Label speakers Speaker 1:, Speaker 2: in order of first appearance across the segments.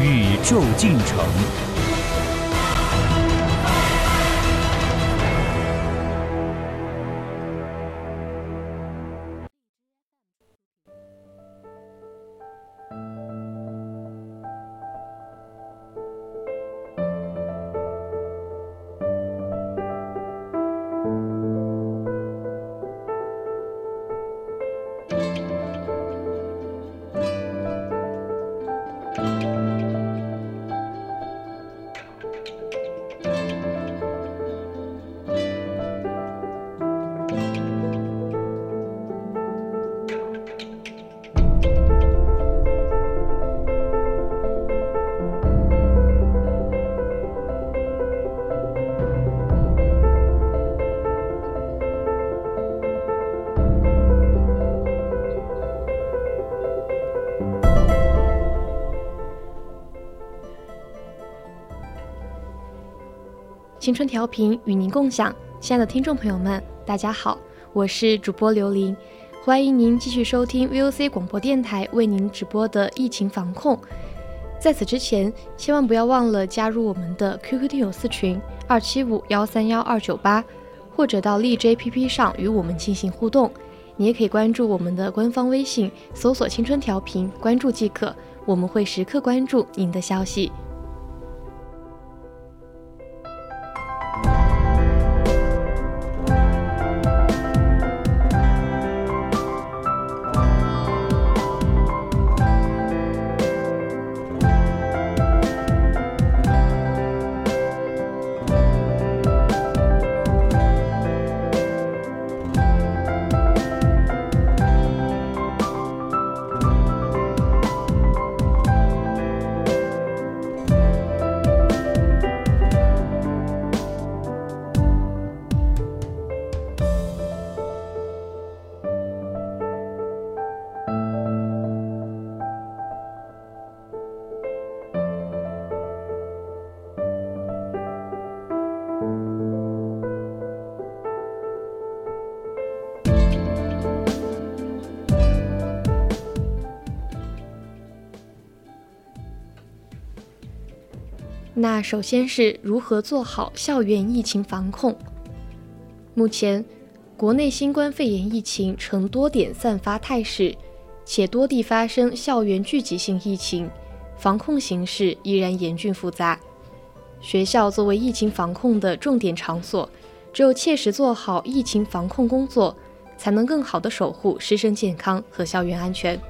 Speaker 1: 宇宙进程。
Speaker 2: 青春调频与您共享，亲爱的听众朋友们，大家好，我是主播刘琳，欢迎您继续收听 VOC 广播电台为您直播的疫情防控。在此之前，千万不要忘了加入我们的 QQ 听友四群二七五幺三幺二九八，或者到荔枝 APP 上与我们进行互动。你也可以关注我们的官方微信，搜索“青春调频”，关注即可，我们会时刻关注您的消息。那首先是如何做好校园疫情防控？目前，国内新冠肺炎疫情呈多点散发态势，且多地发生校园聚集性疫情，防控形势依然严峻复杂。学校作为疫情防控的重点场所，只有切实做好疫情防控工作，才能更好地守护师生健康和校园安全。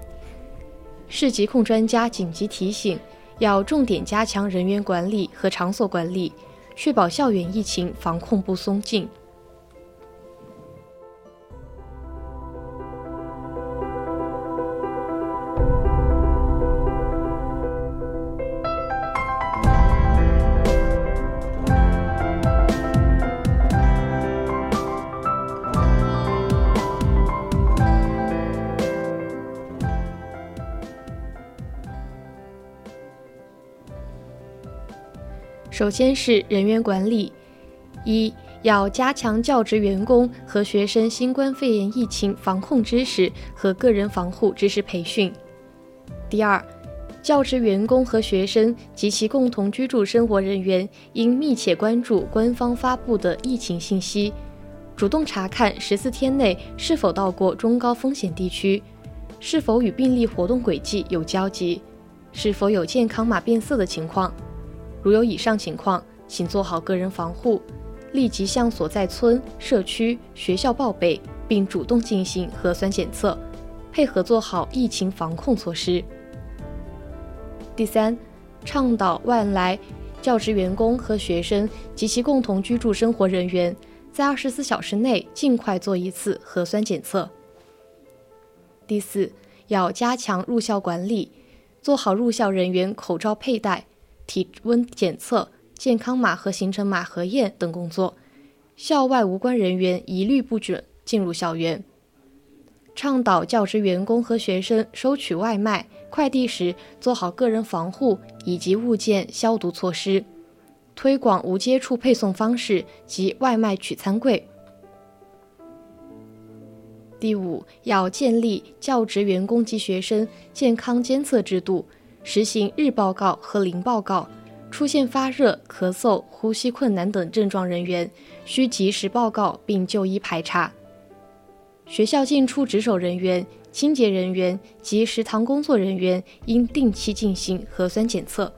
Speaker 2: 市疾控专家紧急提醒。要重点加强人员管理和场所管理，确保校园疫情防控不松劲。首先是人员管理，一要加强教职员工和学生新冠肺炎疫情防控知识和个人防护知识培训。第二，教职员工和学生及其共同居住生活人员应密切关注官方发布的疫情信息，主动查看十四天内是否到过中高风险地区，是否与病例活动轨迹有交集，是否有健康码变色的情况。如有以上情况，请做好个人防护，立即向所在村、社区、学校报备，并主动进行核酸检测，配合做好疫情防控措施。第三，倡导外来教职员工和学生及其共同居住生活人员，在二十四小时内尽快做一次核酸检测。第四，要加强入校管理，做好入校人员口罩佩戴。体温检测、健康码和行程码核验等工作。校外无关人员一律不准进入校园。倡导教职员工和学生收取外卖、快递时做好个人防护以及物件消毒措施。推广无接触配送方式及外卖取餐柜。第五，要建立教职员工及学生健康监测制度，实行日报告和零报告。出现发热、咳嗽、呼吸困难等症状人员，需及时报告并就医排查。学校进出值守人员、清洁人员及食堂工作人员应定期进行核酸检测。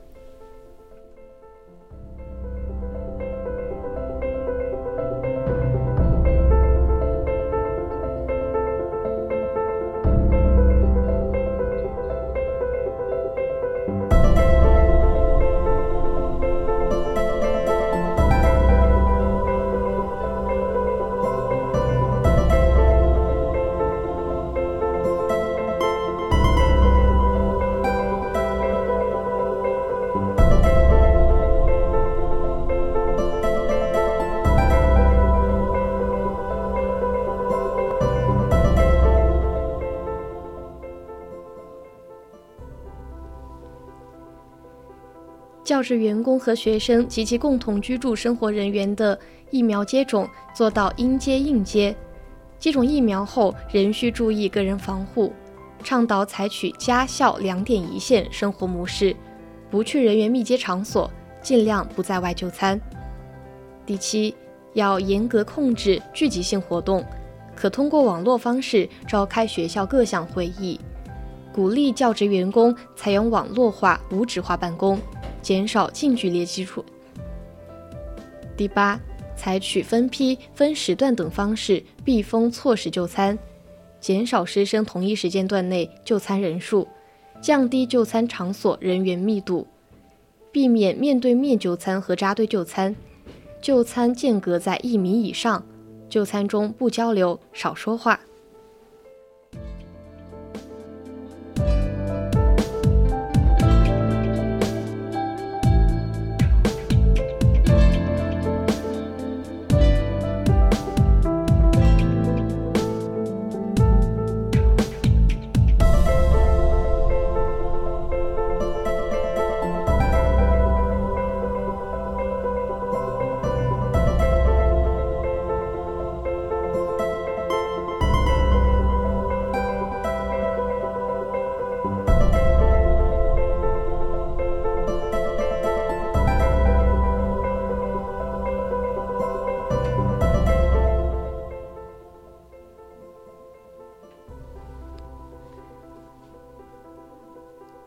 Speaker 2: 教职员工和学生及其共同居住生活人员的疫苗接种做到应接应接。接种疫苗后仍需注意个人防护，倡导采取家校两点一线生活模式，不去人员密接场所，尽量不在外就餐。第七，要严格控制聚集性活动，可通过网络方式召开学校各项会议，鼓励教职员工采用网络化、无纸化办公。减少近距离接触。第八，采取分批、分时段等方式避风错时就餐，减少师生同一时间段内就餐人数，降低就餐场所人员密度，避免面对面就餐和扎堆就餐。就餐间隔在一米以上，就餐中不交流，少说话。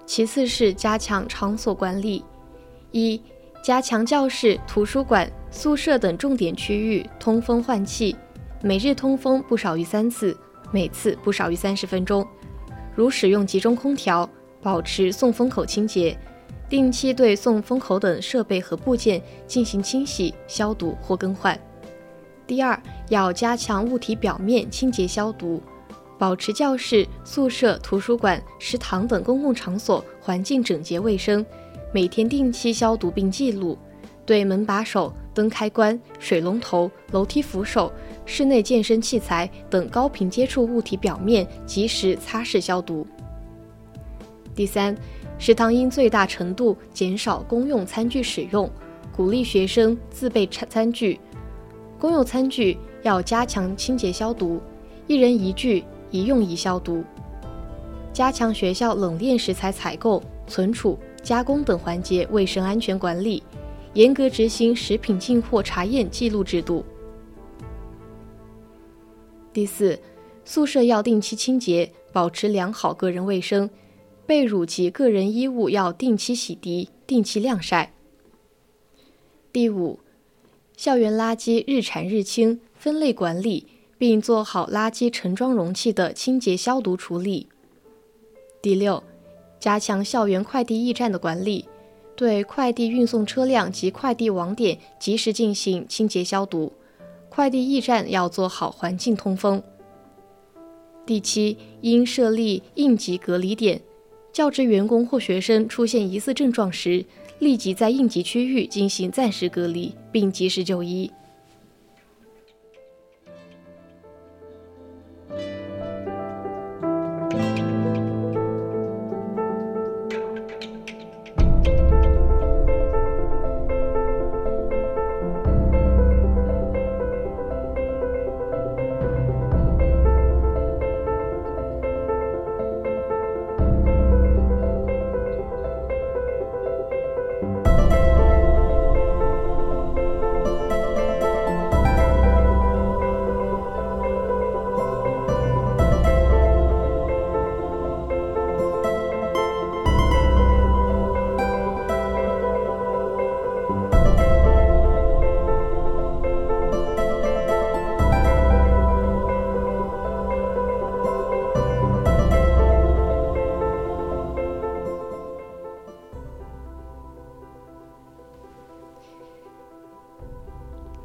Speaker 2: 其次是加强场所管理，一、加强教室、图书馆、宿舍等重点区域通风换气，每日通风不少于三次，每次不少于三十分钟。如使用集中空调，保持送风口清洁，定期对送风口等设备和部件进行清洗、消毒或更换。第二，要加强物体表面清洁消毒。保持教室、宿舍、图书馆、食堂等公共场所环境整洁卫生，每天定期消毒并记录。对门把手、灯开关、水龙头、楼梯扶手、室内健身器材等高频接触物体表面及时擦拭消毒。第三，食堂应最大程度减少公用餐具使用，鼓励学生自备餐餐具。公用餐具要加强清洁消毒，一人一具。一用一消毒，加强学校冷链食材采购、存储、加工等环节卫生安全管理，严格执行食品进货查验记录制度。第四，宿舍要定期清洁，保持良好个人卫生，被褥及个人衣物要定期洗涤、定期晾晒。第五，校园垃圾日产日清，分类管理。并做好垃圾盛装容器的清洁消毒处理。第六，加强校园快递驿站的管理，对快递运送车辆及快递网点及时进行清洁消毒。快递驿站要做好环境通风。第七，应设立应急隔离点，教职员工或学生出现疑似症状时，立即在应急区域进行暂时隔离，并及时就医。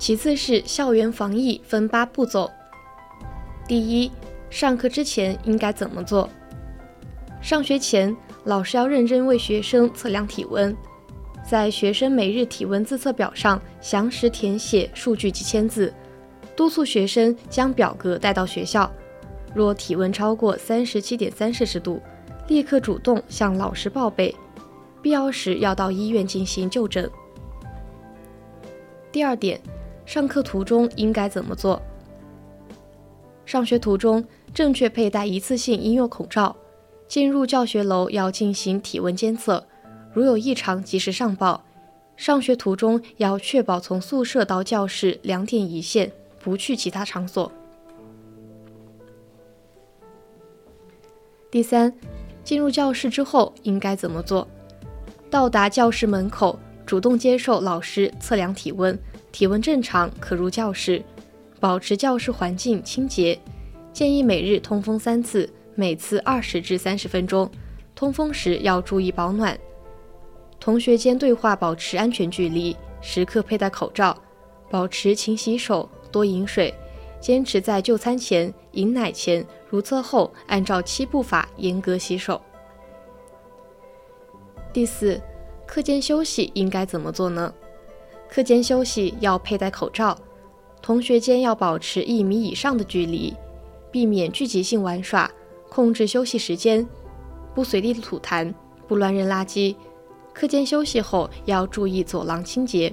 Speaker 2: 其次是校园防疫分八步走。第一，上课之前应该怎么做？上学前，老师要认真为学生测量体温，在学生每日体温自测表上详实填写数据及签字，督促学生将表格带到学校。若体温超过三十七点三摄氏度，立刻主动向老师报备，必要时要到医院进行就诊。第二点。上课途中应该怎么做？上学途中正确佩戴一次性医用口罩。进入教学楼要进行体温监测，如有异常及时上报。上学途中要确保从宿舍到教室两点一线，不去其他场所。第三，进入教室之后应该怎么做？到达教室门口，主动接受老师测量体温。体温正常，可入教室。保持教室环境清洁。建议每日通风三次，每次二十至三十分钟。通风时要注意保暖。同学间对话保持安全距离，时刻佩戴口罩。保持勤洗手，多饮水。坚持在就餐前、饮奶前、如厕后，按照七步法严格洗手。第四，课间休息应该怎么做呢？课间休息要佩戴口罩，同学间要保持一米以上的距离，避免聚集性玩耍，控制休息时间，不随地吐痰，不乱扔垃圾。课间休息后要注意走廊清洁。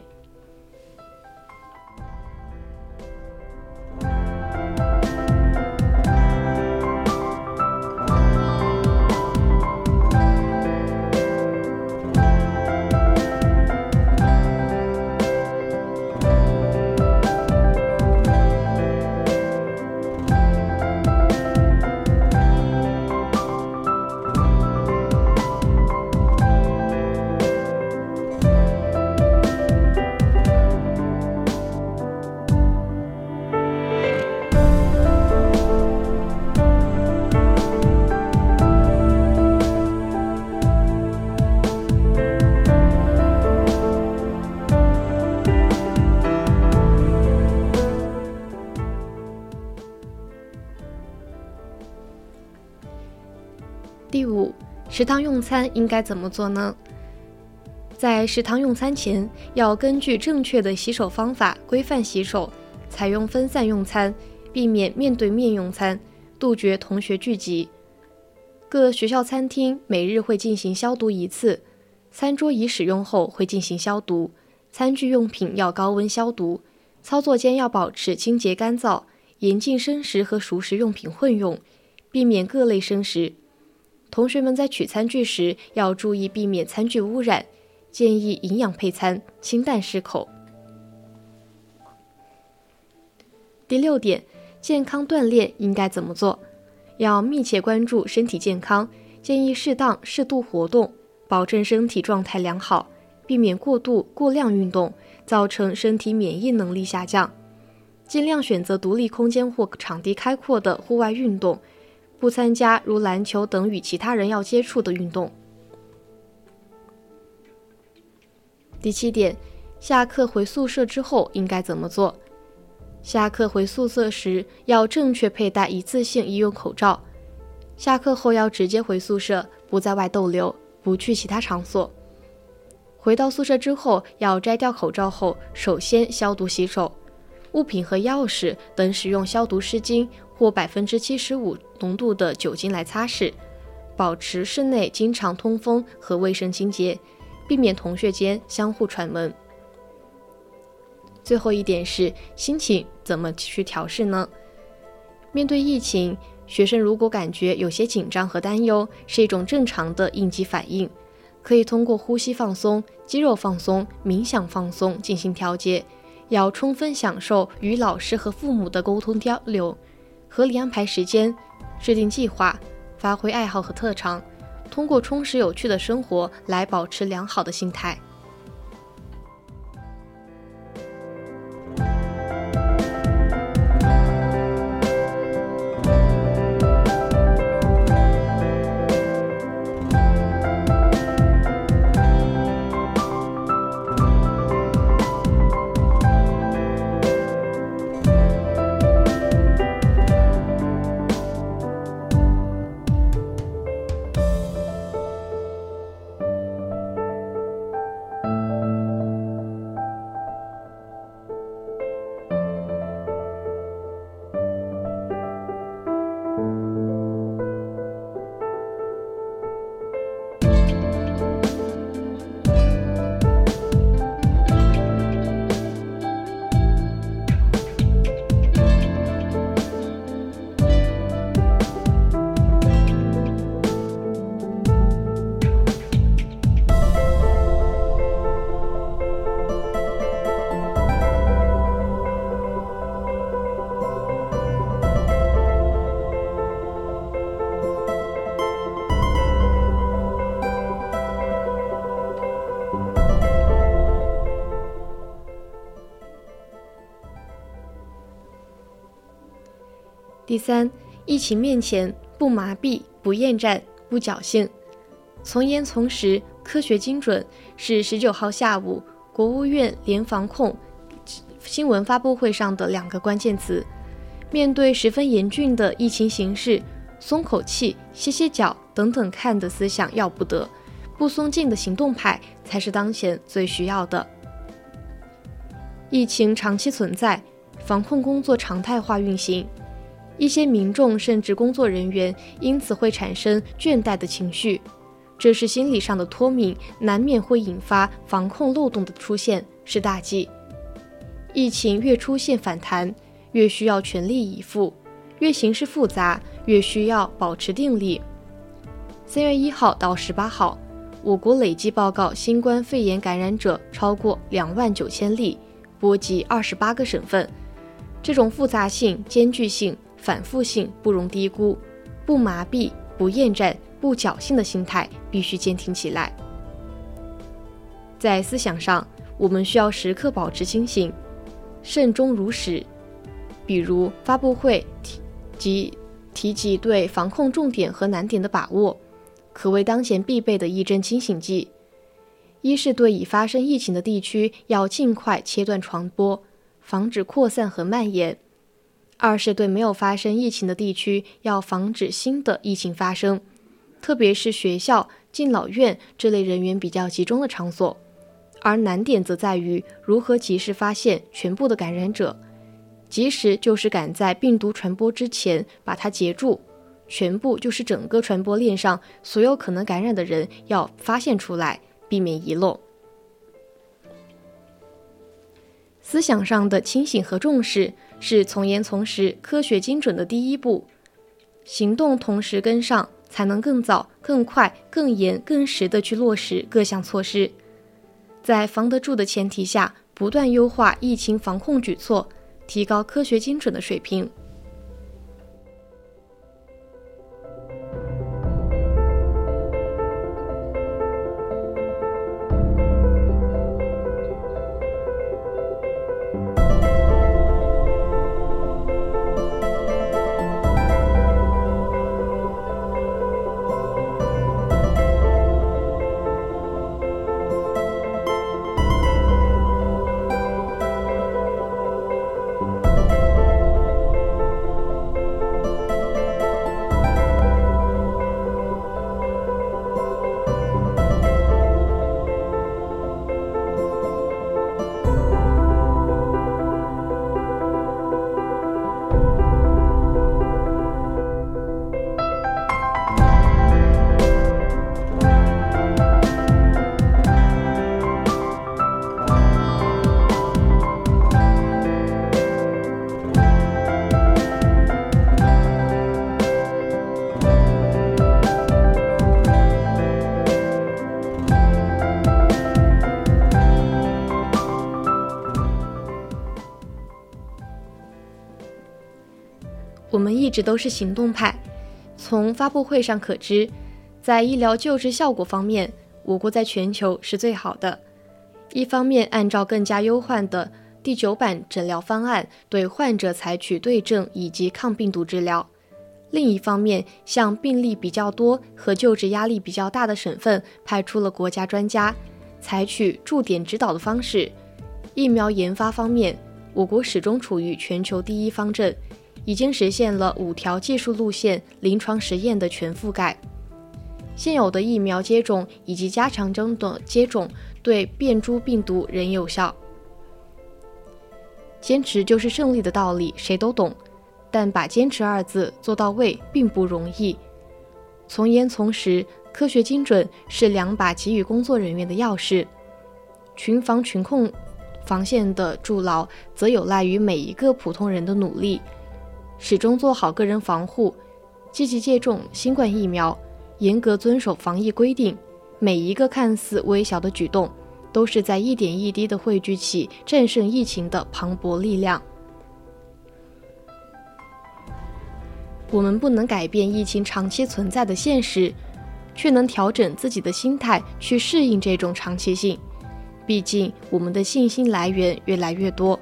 Speaker 2: 食堂用餐应该怎么做呢？在食堂用餐前，要根据正确的洗手方法规范洗手，采用分散用餐，避免面对面用餐，杜绝同学聚集。各学校餐厅每日会进行消毒一次，餐桌椅使用后会进行消毒，餐具用品要高温消毒，操作间要保持清洁干燥，严禁生食和熟食用品混用，避免各类生食。同学们在取餐具时要注意避免餐具污染，建议营养配餐，清淡适口。第六点，健康锻炼应该怎么做？要密切关注身体健康，建议适当适度活动，保证身体状态良好，避免过度过量运动，造成身体免疫能力下降。尽量选择独立空间或场地开阔的户外运动。不参加如篮球等与其他人要接触的运动。第七点，下课回宿舍之后应该怎么做？下课回宿舍时要正确佩戴一次性医用口罩。下课后要直接回宿舍，不在外逗留，不去其他场所。回到宿舍之后，要摘掉口罩后，首先消毒洗手。物品和钥匙等使用消毒湿巾或百分之七十五浓度的酒精来擦拭。保持室内经常通风和卫生清洁，避免同学间相互串门。最后一点是心情怎么去调试呢？面对疫情，学生如果感觉有些紧张和担忧，是一种正常的应激反应。可以通过呼吸放松、肌肉放松、冥想放松进行调节。要充分享受与老师和父母的沟通交流，合理安排时间，制定计划，发挥爱好和特长，通过充实有趣的生活来保持良好的心态。第三，疫情面前不麻痹、不厌战、不侥幸，从严从实、科学精准，是十九号下午国务院联防控新闻发布会上的两个关键词。面对十分严峻的疫情形势，松口气、歇歇脚等等看的思想要不得，不松劲的行动派才是当前最需要的。疫情长期存在，防控工作常态化运行。一些民众甚至工作人员因此会产生倦怠的情绪，这是心理上的脱敏，难免会引发防控漏洞的出现，是大忌。疫情越出现反弹，越需要全力以赴；越形势复杂，越需要保持定力。三月一号到十八号，我国累计报告新冠肺炎感染者超过两万九千例，波及二十八个省份。这种复杂性、艰巨性。反复性不容低估，不麻痹、不厌战、不侥幸的心态必须坚挺起来。在思想上，我们需要时刻保持清醒，慎终如始。比如发布会提及提及对防控重点和难点的把握，可谓当前必备的一针清醒剂。一是对已发生疫情的地区要尽快切断传播，防止扩散和蔓延。二是对没有发生疫情的地区，要防止新的疫情发生，特别是学校、敬老院这类人员比较集中的场所。而难点则在于如何及时发现全部的感染者，及时就是赶在病毒传播之前把它截住，全部就是整个传播链上所有可能感染的人要发现出来，避免遗漏。思想上的清醒和重视。是从严从实、科学精准的第一步，行动同时跟上，才能更早、更快、更严、更实的去落实各项措施，在防得住的前提下，不断优化疫情防控举措，提高科学精准的水平。一直都是行动派。从发布会上可知，在医疗救治效果方面，我国在全球是最好的。一方面，按照更加优化的第九版诊疗方案，对患者采取对症以及抗病毒治疗；另一方面，向病例比较多和救治压力比较大的省份派出了国家专家，采取驻点指导的方式。疫苗研发方面，我国始终处于全球第一方阵，已经实现了五条技术路线临床实验的全覆盖。现有的疫苗接种以及加强针的接种。对变株病毒仍有效。坚持就是胜利的道理，谁都懂。但把“坚持”二字做到位并不容易。从严从实、科学精准是两把给予工作人员的钥匙。群防群控防线的筑牢，则有赖于每一个普通人的努力。始终做好个人防护，积极接种新冠疫苗，严格遵守防疫规定。每一个看似微小的举动，都是在一点一滴地汇聚起战胜疫情的磅礴力量。我们不能改变疫情长期存在的现实，却能调整自己的心态去适应这种长期性。毕竟，我们的信心来源越来越多。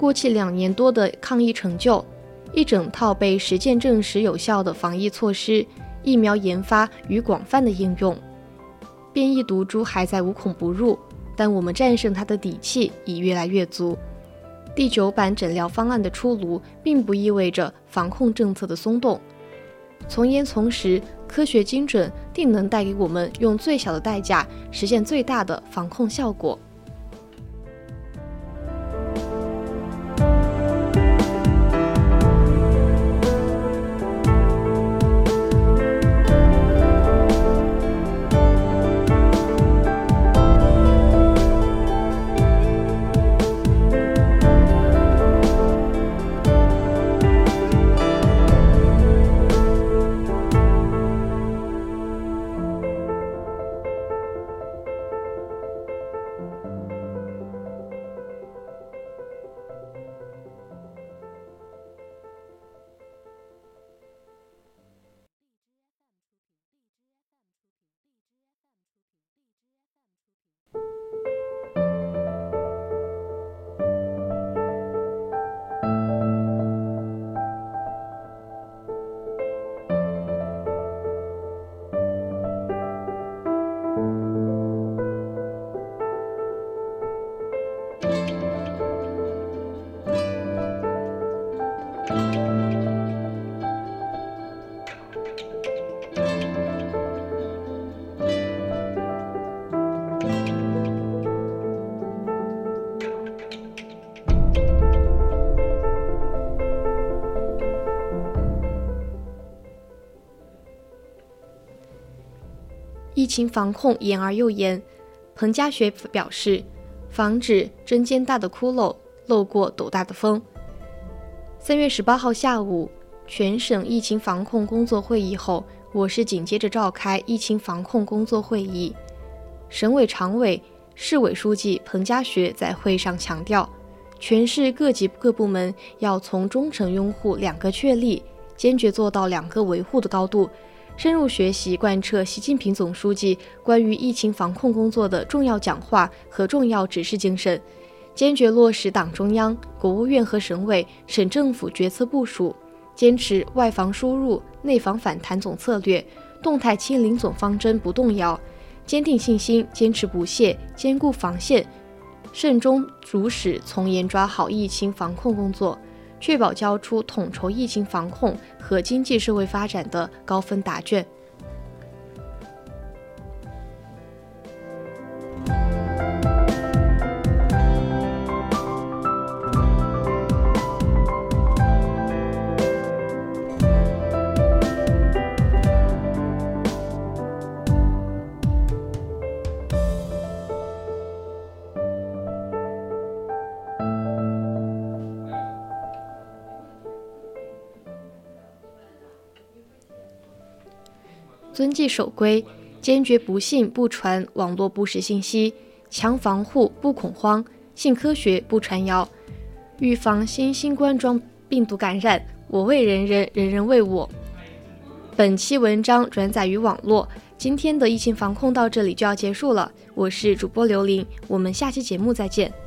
Speaker 2: 过去两年多的抗疫成就，一整套被实践证实有效的防疫措施、疫苗研发与广泛的应用。变异毒株还在无孔不入，但我们战胜它的底气已越来越足。第九版诊疗方案的出炉，并不意味着防控政策的松动。从严从实、科学精准，定能带给我们用最小的代价实现最大的防控效果。疫情防控严而又严，彭家学表示，防止针尖大的窟窿漏过斗大的风。三月十八号下午，全省疫情防控工作会议后，我市紧接着召开疫情防控工作会议。省委常委、市委书记彭家学在会上强调，全市各级各部门要从忠诚拥护“两个确立”，坚决做到“两个维护”的高度。深入学习贯彻习近平总书记关于疫情防控工作的重要讲话和重要指示精神，坚决落实党中央、国务院和省委、省政府决策部署，坚持外防输入、内防反弹总策略，动态清零总方针不动摇，坚定信心，坚持不懈，坚固防线，慎终主始，从严抓好疫情防控工作。确保交出统筹疫情防控和经济社会发展的高分答卷。遵纪守规，坚决不信不传网络不实信息，强防护不恐慌，信科学不传谣，预防新新冠状病毒感染，我为人人，人人为我。本期文章转载于网络。今天的疫情防控到这里就要结束了，我是主播刘琳，我们下期节目再见。